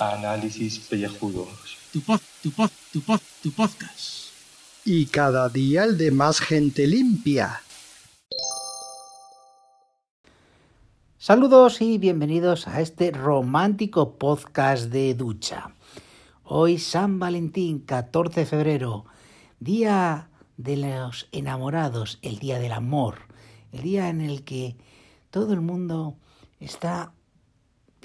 Análisis pellejudos. Tu pod, tu pod, tu pod, tu podcast. Y cada día el de más gente limpia. Saludos y bienvenidos a este romántico podcast de ducha. Hoy San Valentín, 14 de febrero, día de los enamorados, el día del amor, el día en el que todo el mundo está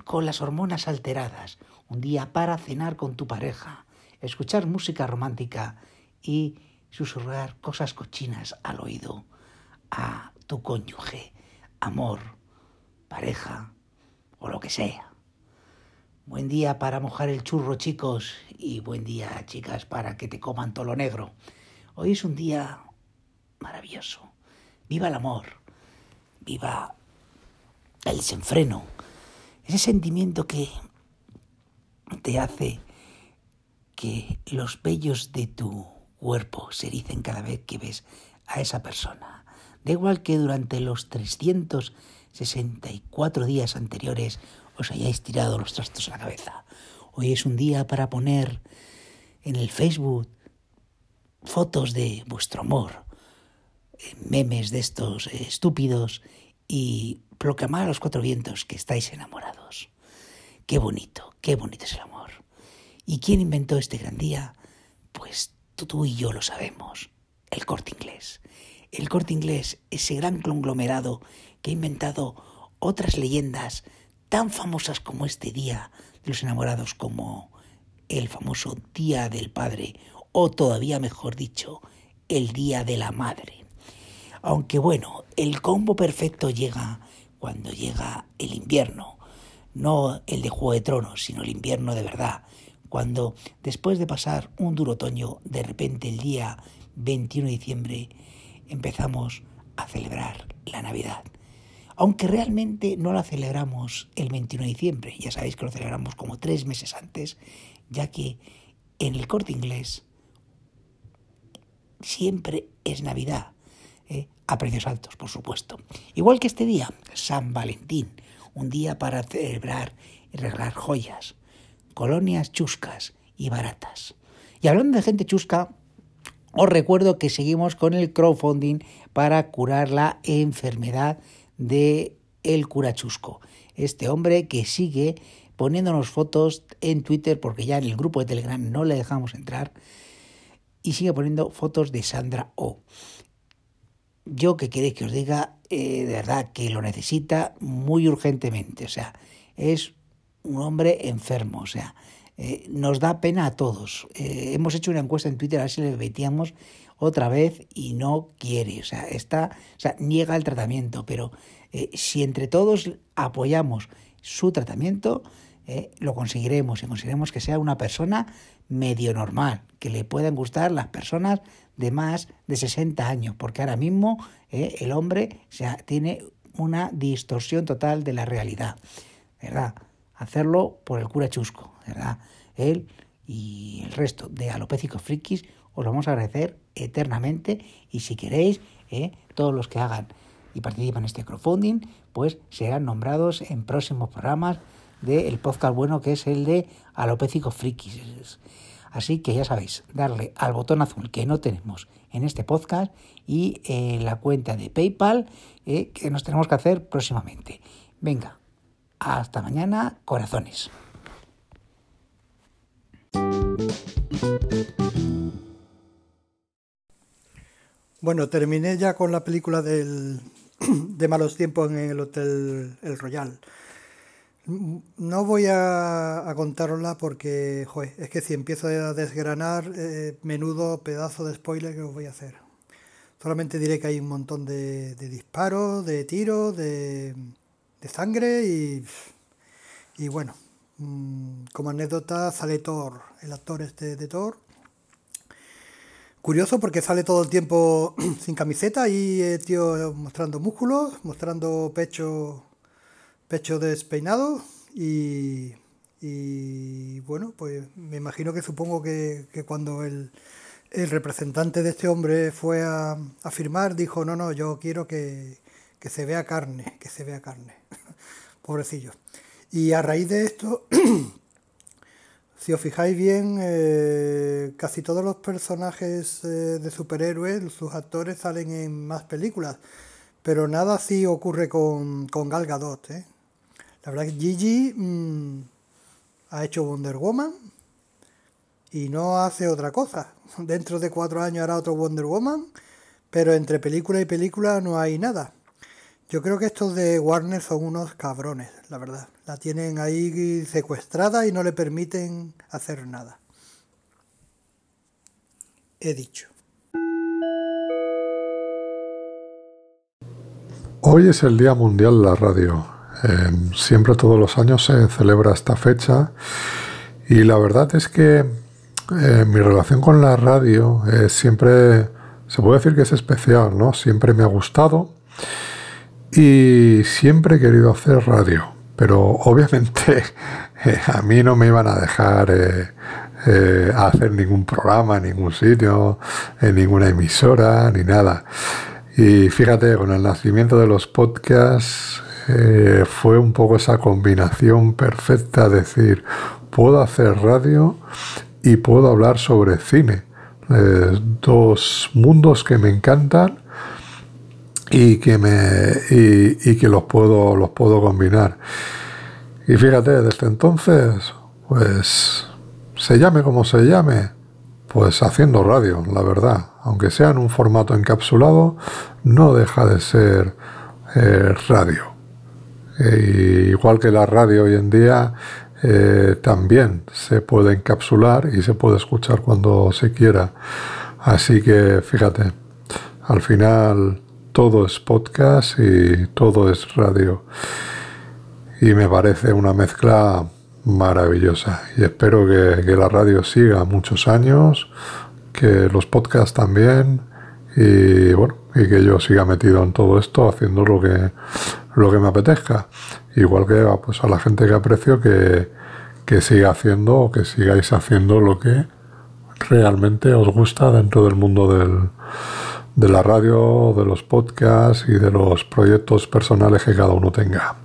con las hormonas alteradas, un día para cenar con tu pareja, escuchar música romántica y susurrar cosas cochinas al oído a tu cónyuge, amor, pareja o lo que sea. Buen día para mojar el churro, chicos, y buen día, chicas, para que te coman todo lo negro. Hoy es un día maravilloso. Viva el amor, viva el desenfreno, ese sentimiento que te hace que los vellos de tu cuerpo se ericen cada vez que ves a esa persona. Da igual que durante los 364 días anteriores os hayáis tirado los trastos a la cabeza. Hoy es un día para poner en el Facebook fotos de vuestro amor, eh, memes de estos eh, estúpidos y proclamar a los cuatro vientos que estáis enamorados. Qué bonito, qué bonito es el amor. ¿Y quién inventó este gran día? Pues tú, tú y yo lo sabemos, el corte inglés. El corte inglés, ese gran conglomerado que ha inventado otras leyendas tan famosas como este día de los enamorados, como el famoso Día del Padre o todavía mejor dicho, el Día de la Madre. Aunque bueno, el combo perfecto llega cuando llega el invierno, no el de Juego de Tronos, sino el invierno de verdad, cuando después de pasar un duro otoño, de repente el día 21 de diciembre empezamos a celebrar la Navidad. Aunque realmente no la celebramos el 21 de diciembre, ya sabéis que lo celebramos como tres meses antes, ya que en el corte inglés siempre es Navidad, ¿eh? a precios altos, por supuesto. Igual que este día, San Valentín, un día para celebrar y regalar joyas, colonias chuscas y baratas. Y hablando de gente chusca, os recuerdo que seguimos con el crowdfunding para curar la enfermedad de el cura chusco. Este hombre que sigue poniéndonos fotos en Twitter porque ya en el grupo de Telegram no le dejamos entrar y sigue poniendo fotos de Sandra O. Yo que queréis que os diga, eh, de verdad que lo necesita muy urgentemente. O sea, es un hombre enfermo. O sea, eh, nos da pena a todos. Eh, hemos hecho una encuesta en Twitter a ver si le metíamos otra vez y no quiere. O sea, está, o sea, niega el tratamiento. Pero si entre todos apoyamos su tratamiento, lo conseguiremos y conseguiremos que sea una persona medio normal, que le puedan gustar las personas de más de 60 años, porque ahora mismo eh, el hombre tiene una distorsión total de la realidad, ¿verdad? Hacerlo por el cura chusco, ¿verdad? Él y el resto de alopécicos frikis os lo vamos a agradecer eternamente y si queréis, eh, todos los que hagan y participan en este crowdfunding, pues serán nombrados en próximos programas del podcast bueno que es el de Alopécicos Frikis. Así que ya sabéis, darle al botón azul que no tenemos en este podcast y en la cuenta de PayPal eh, que nos tenemos que hacer próximamente. Venga, hasta mañana, corazones. Bueno, terminé ya con la película del, de malos tiempos en el Hotel El Royal. No voy a, a contarosla porque, joder, es que si empiezo a desgranar, eh, menudo pedazo de spoiler que os voy a hacer. Solamente diré que hay un montón de, disparos, de tiros, de, sangre y, y bueno, mm, como anécdota sale Thor, el actor este de Thor. Curioso porque sale todo el tiempo sin camiseta y el tío mostrando músculos, mostrando pecho pecho despeinado y, y bueno, pues me imagino que supongo que, cuando el, el representante de este hombre fue a, a firmar, dijo, no, no, yo quiero que, que se vea carne, que se vea carne. Pobrecillo. Y a raíz de esto, si os fijáis bien, eh, casi todos los personajes eh, de superhéroes, sus actores salen en más películas. Pero nada así ocurre con, con Gal Gadot. ¿eh? La verdad que Gigi mm, ha hecho Wonder Woman y no hace otra cosa. Dentro de cuatro años hará otro Wonder Woman, pero entre película y película no hay nada. Yo creo que estos de Warner son unos cabrones, la verdad. La tienen ahí secuestrada y no le permiten hacer nada. He dicho. Hoy es el Día Mundial de la Radio. Eh, siempre todos los años se celebra esta fecha y la verdad es que eh, mi relación con la radio es siempre, se puede decir que es especial, ¿no? Siempre me ha gustado y siempre he querido hacer radio, pero obviamente eh, a mí no me iban a dejar eh, hacer ningún programa en ningún sitio, en ninguna emisora, ni nada. Y fíjate, con el nacimiento de los podcasts fue un poco esa combinación perfecta, decir, puedo hacer radio y puedo hablar sobre cine. dos mundos que me encantan y que me y, que los puedo los puedo combinar. Y fíjate desde entonces pues se llame como se llame pues haciendo radio la verdad. Aunque sea en un formato encapsulado no deja de ser eh, radio e igual que la radio hoy en día eh, también se puede encapsular y se puede escuchar cuando se quiera así que fíjate al final todo es podcast y todo es radio. Y me parece una mezcla maravillosa. Y espero que, la radio siga muchos años, que los podcasts también, y bueno, y que yo siga metido en todo esto haciendo lo que, lo que me apetezca. Igual que pues, a la gente que aprecio que, que siga haciendo o que sigáis haciendo lo que realmente os gusta dentro del mundo del, de la radio, de los podcasts y de los proyectos personales que cada uno tenga.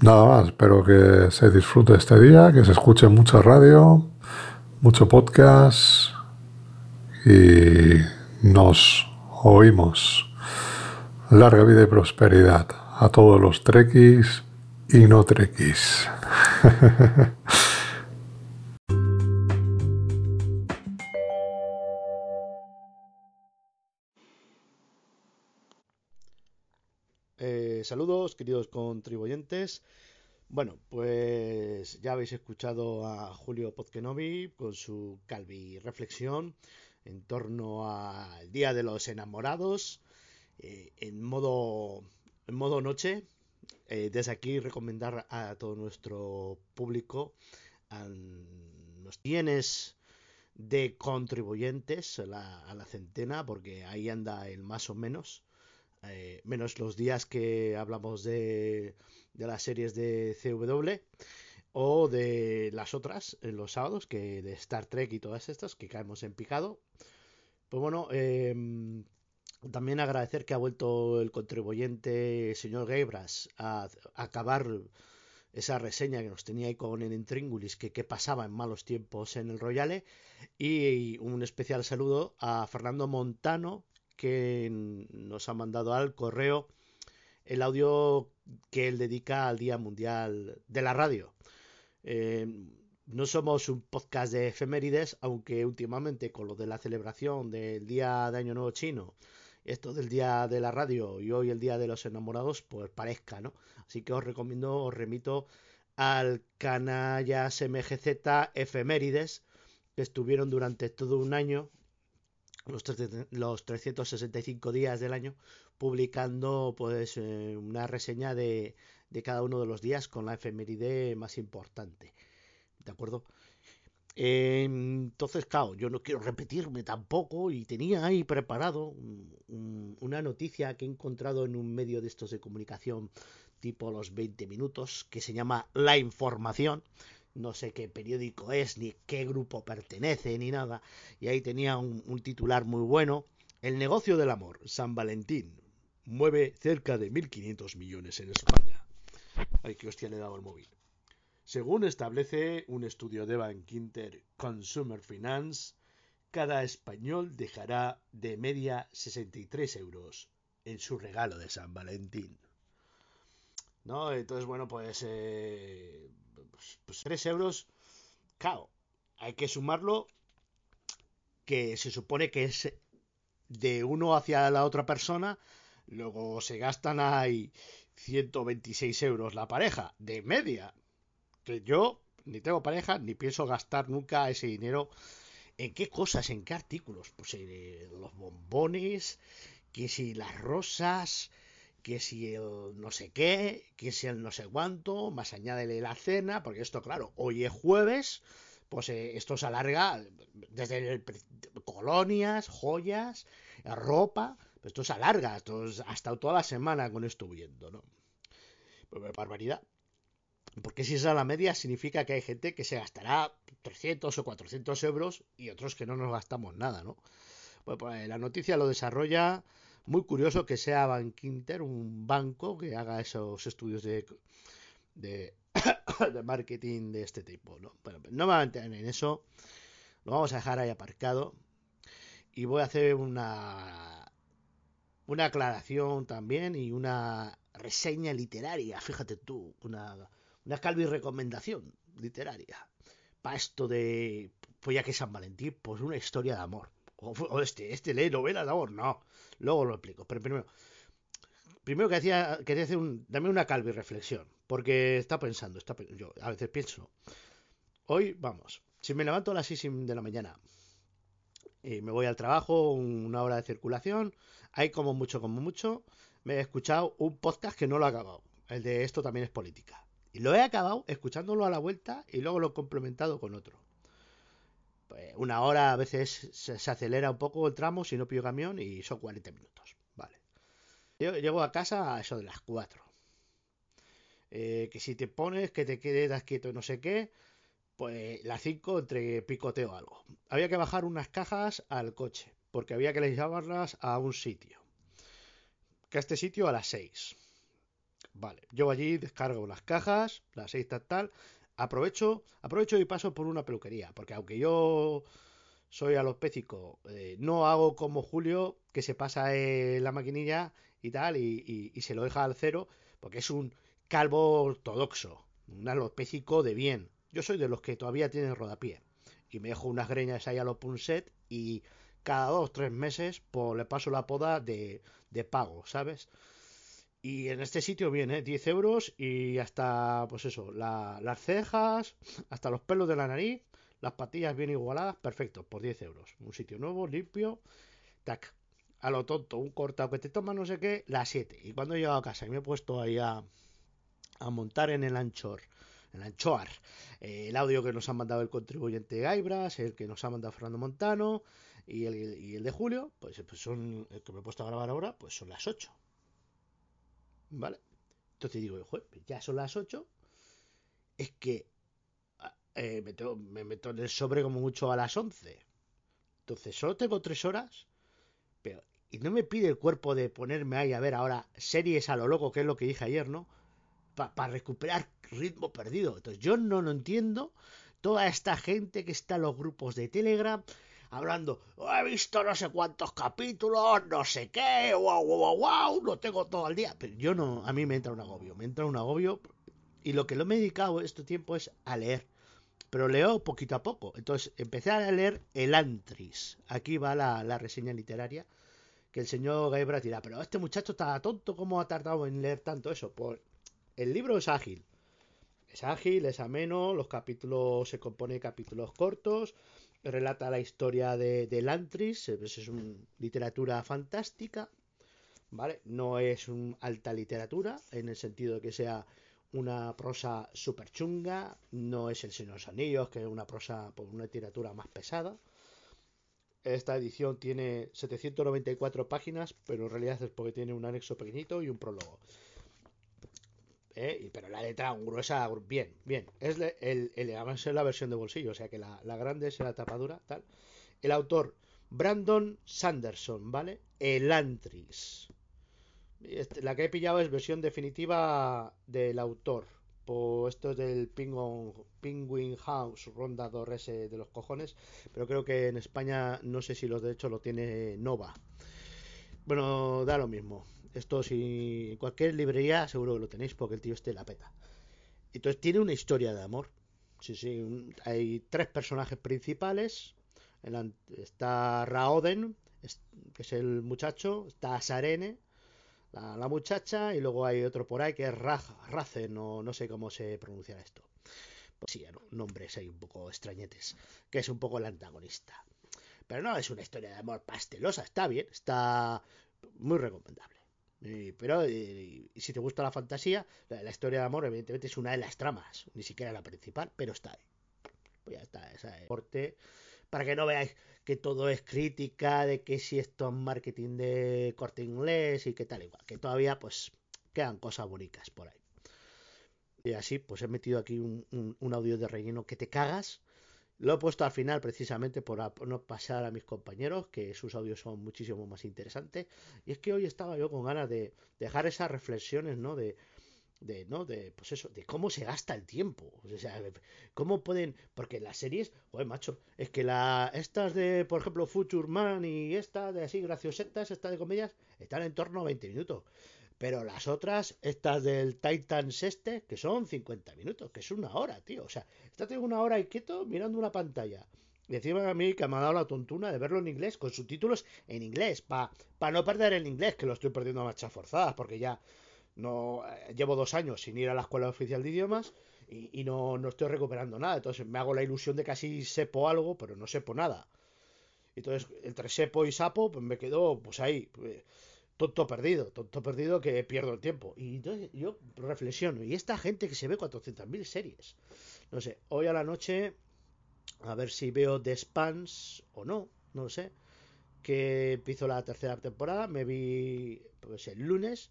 Nada más, espero que se disfrute este día, que se escuche mucha radio, mucho podcast y nos oímos. Larga vida y prosperidad a todos los trekkies y no trekkies. saludos, queridos contribuyentes. Bueno, pues ya habéis escuchado a Julio Pozkenovi con su Calvi reflexión en torno al Día de los Enamorados eh, en modo en modo noche. Eh, desde aquí recomendar a todo nuestro público a los tienes de contribuyentes a la, a la centena porque ahí anda el más o menos eh, menos los días que hablamos de, de las series de CW o de las otras en los sábados, que de Star Trek y todas estas, que caemos en picado. Pues bueno, em, también agradecer que ha vuelto el contribuyente señor Gebras a, acabar esa reseña que nos tenía ahí con el Intríngulis, que pasaba en malos tiempos en el Royale. Y un especial saludo a Fernando Montano, que nos ha mandado al correo el audio que él dedica al Día Mundial de la Radio. Eh, no somos un podcast de efemérides, aunque últimamente con lo de la celebración del Día de Año Nuevo Chino, esto del Día de la Radio y hoy el Día de los Enamorados, pues parezca, ¿no? Así que os recomiendo, os remito al Canallas MGZ Efemérides, que estuvieron durante todo un año los, los 365 días del año publicando pues eh, una reseña de, de, cada uno de los días con la efeméride más importante. ¿De acuerdo? entonces, claro, yo no quiero repetirme tampoco y tenía ahí preparado una noticia que he encontrado en un medio de estos de comunicación tipo los 20 minutos que se llama La Información no sé qué periódico es, ni qué grupo pertenece, ni nada. Y ahí tenía un, un titular muy bueno. El negocio del amor, San Valentín, mueve cerca de 1.500 millones en España. Ay, qué hostia le he dado al móvil. Según establece un estudio de Bankinter Consumer Finance, cada español dejará de media 63 euros en su regalo de San Valentín. ¿No? Entonces, bueno, pues, eh, pues, pues 3 euros, claro, hay que sumarlo que se supone que es de uno hacia la otra persona, luego se gastan ahí 126 euros la pareja, de media. Que yo ni tengo pareja, ni pienso gastar nunca ese dinero. ¿En qué cosas? ¿En qué artículos? Pues en los bombones, que si las rosas, que si el no sé qué, que si el no sé cuánto, más añádele la cena, porque esto, claro, hoy es jueves, pues eh, esto se alarga desde el, colonias, joyas, ropa, esto se alarga, esto es hasta toda la semana con esto viendo, ¿no? Pues barbaridad. Porque si es a la media significa que hay gente que se gastará 300 o 400 euros y otros que no nos gastamos nada, ¿no? Pues, pues la noticia lo desarrolla muy curioso que sea Bankinter, un banco que haga esos estudios de, de, marketing de este tipo, ¿no? Bueno, no me voy a meter en eso, lo vamos a dejar ahí aparcado y voy a hacer una una aclaración también y una reseña literaria, fíjate tú, una una calvi recomendación literaria. Para esto de, pues ya que San Valentín, pues una historia de amor. O, este, este lee novela de amor, no. Luego lo explico. Pero primero, primero que hacía, quería hacer un, dame una calvi reflexión. Porque está pensando, está, yo a veces pienso, hoy, vamos, si me levanto a las 6 de la mañana y me voy al trabajo, una hora de circulación, hay como mucho, como mucho, me he escuchado un podcast que no lo he acabado. El de esto también es política. Y lo he acabado escuchándolo a la vuelta y luego lo he complementado con otro. Pues una hora a veces se, acelera un poco el tramo si no pillo camión y son 40 minutos. Vale. llego a casa a eso de las 4. Eh, que si te pones, que te quedas quieto y no sé qué, pues las 5 entre picoteo algo. Había que bajar unas cajas al coche, porque había que llevarlas a un sitio. Que a este sitio a las 6 Vale, yo allí descargo las cajas, las seis tal, tal. Aprovecho, aprovecho y paso por una peluquería, porque aunque yo soy alopécico, eh, no hago como Julio, que se pasa la maquinilla y tal, y, se lo deja al cero, porque es un calvo ortodoxo, un alopécico de bien. Yo soy de los que todavía tienen rodapié, y me dejo unas greñas ahí a los punset, y cada dos, tres meses, pues le paso la poda de, de pago, ¿sabes? Y en este sitio viene 10 euros y hasta, pues eso, las cejas, hasta los pelos de la nariz, las patillas bien igualadas, perfecto, por 10 euros. Un sitio nuevo, limpio, tac. A lo tonto, un cortado que te toma no sé qué, las 7. Y cuando he llegado a casa y me he puesto ahí a, montar en el anchor, el anchoar, eh, el audio que nos ha mandado el contribuyente Gaibras, el que nos ha mandado Fernando Montano y el, y el de Julio, pues, pues son, el que me he puesto a grabar ahora, pues son las 8. ¿Vale? Entonces digo, ya son las 8. Es que ah, eh, me, meto en el sobre como mucho a las 11. Entonces solo tengo 3 horas. Pero, y no me pide el cuerpo de ponerme ahí a ver ahora series a lo loco, que es lo que dije ayer, ¿no? Para recuperar ritmo perdido. Entonces yo no lo entiendo. Toda esta gente que está en los grupos de Telegram hablando, he visto no sé cuántos capítulos, no sé qué, wow, wow, wow, lo tengo todo el día. Pero yo no, a mí me entra un agobio, me entra un agobio y lo que lo he dedicado este tiempo es a leer. Pero leo poquito a poco. Entonces empecé a leer El Antris. Aquí va la, reseña literaria. Que el señor Gaibra dirá, pero este muchacho está tonto, ¿cómo ha tardado en leer tanto eso? Pues el libro es ágil. Es ágil, es ameno, los capítulos se compone de capítulos cortos, relata la historia de, de Lantris, es una literatura fantástica, ¿vale? No es una alta literatura, en el sentido de que sea una prosa super chunga, no es el Señor de los Anillos, que es una prosa, por pues, una literatura más pesada. Esta edición tiene 794 páginas, pero en realidad es porque tiene un anexo pequeñito y un prólogo. ¿Eh? pero la letra gruesa, bien, bien. Es el, el, además la versión de bolsillo, o sea que la, la grande es la tapadura, tal. El autor, Brandon Sanderson, ¿vale? Elantris. Este, la que he pillado es versión definitiva del autor. Por esto es del Penguin, House, rondador ese de los cojones. Pero creo que en España no sé si los derechos lo tiene Nova. Bueno, da lo mismo. Esto si en cualquier librería seguro que lo tenéis porque el tío este la peta. Entonces tiene una historia de amor. Sí, sí, hay tres personajes principales. Está Raoden, que es el muchacho. Está Sarene, la, muchacha. Y luego hay otro por ahí que es Racen, o no sé cómo se pronuncia esto. Pues sí, nombres ahí un poco extrañetes. Que es un poco el antagonista. Pero no es una historia de amor pastelosa, está bien, está muy recomendable. Pero si te gusta la fantasía, la, historia de amor evidentemente es una de las tramas, ni siquiera la principal, pero está ahí. Pues ya está, esa es corte para que no veáis que todo es crítica de que si esto es marketing de corte inglés y que tal igual, que todavía pues quedan cosas bonitas por ahí. Y así pues he metido aquí un audio de relleno que te cagas lo he puesto al final precisamente por no pasar a mis compañeros, que sus audios son muchísimo más interesantes. Y es que hoy estaba yo con ganas de dejar esas reflexiones, ¿no? De, de no de pues eso de cómo se gasta el tiempo o sea cómo pueden porque las series joder macho es que la estas de por ejemplo Future Man y esta de así graciosetas esta de comedias están en torno a 20 minutos pero las otras, estas del Titans este, que son 50 minutos, que es una hora, tío. O sea, estate una hora y quieto mirando una pantalla. Y a mí que me ha dado la tontuna de verlo en inglés, con subtítulos en inglés, para pa no perder el inglés, que lo estoy perdiendo a marchas forzadas, porque ya no eh, llevo dos años sin ir a la escuela oficial de idiomas y, no, no, estoy recuperando nada. Entonces me hago la ilusión de que así sepo algo, pero no sepo nada. Entonces, entre sepo y sapo, pues me quedo pues ahí. Pues, tonto perdido, tonto perdido que pierdo el tiempo. Y entonces yo reflexiono, y esta gente que se ve 400.000 series, no sé, hoy a la noche, a ver si veo The Spans o no, no sé, que empiezo la tercera temporada, me vi pues el lunes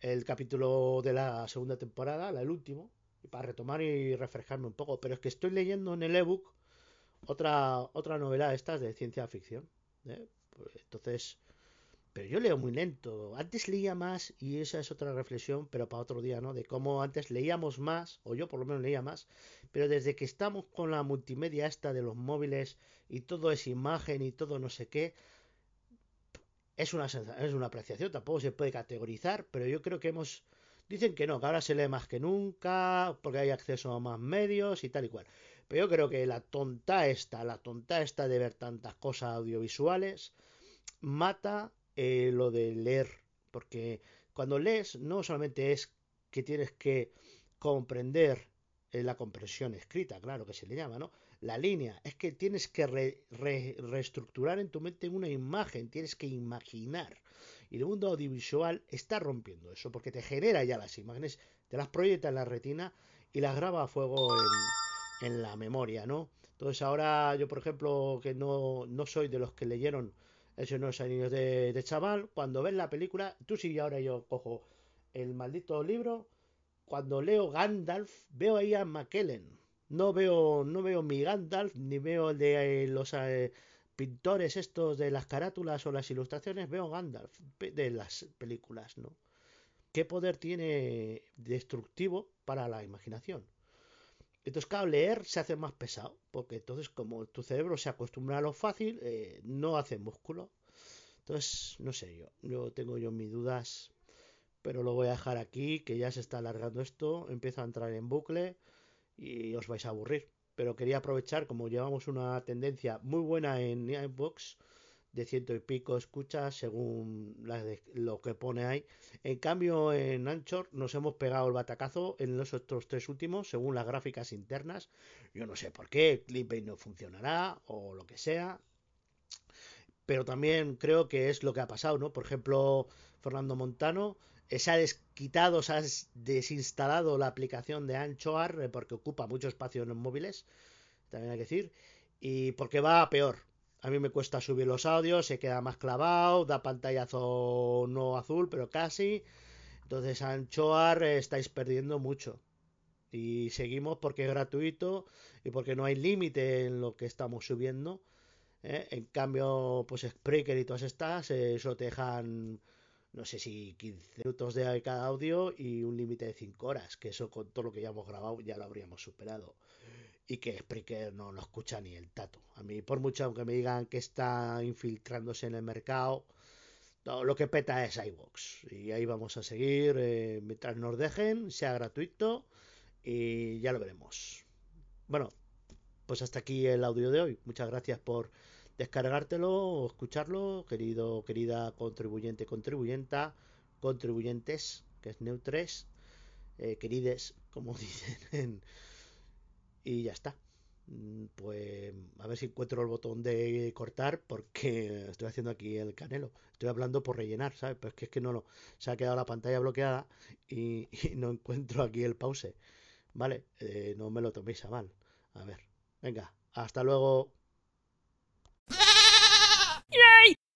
el capítulo de la segunda temporada, el último, para retomar y refrescarme un poco, pero es que estoy leyendo en el ebook otra, otra novela estas de ciencia ficción. ¿eh? Pues entonces pero yo leo muy lento. Antes leía más, y esa es otra reflexión, pero para otro día, ¿no? De cómo antes leíamos más, o yo por lo menos leía más, pero desde que estamos con la multimedia esta de los móviles y todo es imagen y todo no sé qué, es una, es una apreciación, tampoco se puede categorizar, pero yo creo que hemos... Dicen que no, que ahora se lee más que nunca, porque hay acceso a más medios y tal y cual. Pero yo creo que la tonta esta, la tonta esta de ver tantas cosas audiovisuales, mata eh, lo de leer, porque cuando lees no solamente es que tienes que comprender eh, la comprensión escrita, claro que se le llama, ¿no? La línea, es que tienes que reestructurar en tu mente una imagen, tienes que imaginar. Y el mundo audiovisual está rompiendo eso, porque te genera ya las imágenes, te las proyecta en la retina y las graba a fuego en, en la memoria, ¿no? Entonces ahora yo, por ejemplo, que no, no soy de los que leyeron no es niños de, de, chaval. Cuando ves la película, tú sí, ahora yo cojo el maldito libro. Cuando leo Gandalf, veo ahí a McKellen. No veo, no veo mi Gandalf, ni veo el de eh, los eh, pintores estos de las carátulas o las ilustraciones. Veo Gandalf de las películas, ¿no? ¿Qué poder tiene destructivo para la imaginación? Entonces, claro, leer se hace más pesado, porque entonces como tu cerebro se acostumbra a lo fácil, eh, no hace músculo. Entonces, no sé yo, yo tengo yo mis dudas, pero lo voy a dejar aquí, que ya se está alargando esto, empiezo a entrar en bucle y os vais a aburrir. Pero quería aprovechar, como llevamos una tendencia muy buena en iBox, de ciento y pico escuchas según lo que pone ahí. En cambio, en Anchor nos hemos pegado el batacazo en los otros tres últimos, según las gráficas internas. Yo no sé por qué, Clipbait no funcionará o lo que sea. Pero también creo que es lo que ha pasado, ¿no? Por ejemplo, Fernando Montano eh, se ha desquitado, se ha desinstalado la aplicación de Anchor eh, porque ocupa mucho espacio en los móviles, también hay que decir, y porque va a peor a mí me cuesta subir los audios, se queda más clavado, da pantallazo no azul, pero casi. Entonces, Anchoar eh, estáis perdiendo mucho. Y seguimos porque es gratuito y porque no hay límite en lo que estamos subiendo. ¿eh? En cambio, pues Spreaker y todas estas, eh, eso te dejan, no sé si 15 minutos de cada audio y un límite de 5 horas, que eso con todo lo que ya hemos grabado ya lo habríamos superado. Y que Spreaker no lo escucha ni el tato. A mí, por mucho aunque me digan que está infiltrándose en el mercado, todo lo que peta es iVox. Y ahí vamos a seguir eh, mientras nos dejen, sea gratuito y ya lo veremos. Bueno, pues hasta aquí el audio de hoy. Muchas gracias por descargártelo o escucharlo, querido, querida contribuyente, contribuyenta, contribuyentes, que es Neutres, eh, querides, como dicen. Y ya está. Mm, pues a ver si encuentro el botón de cortar porque estoy haciendo aquí el canelo. Estoy hablando por rellenar, ¿sabes? Pero es que, es que no lo... Se ha quedado la pantalla bloqueada y, y no encuentro aquí el pause. Vale, eh, no me lo toméis a mal. A ver, venga, hasta luego.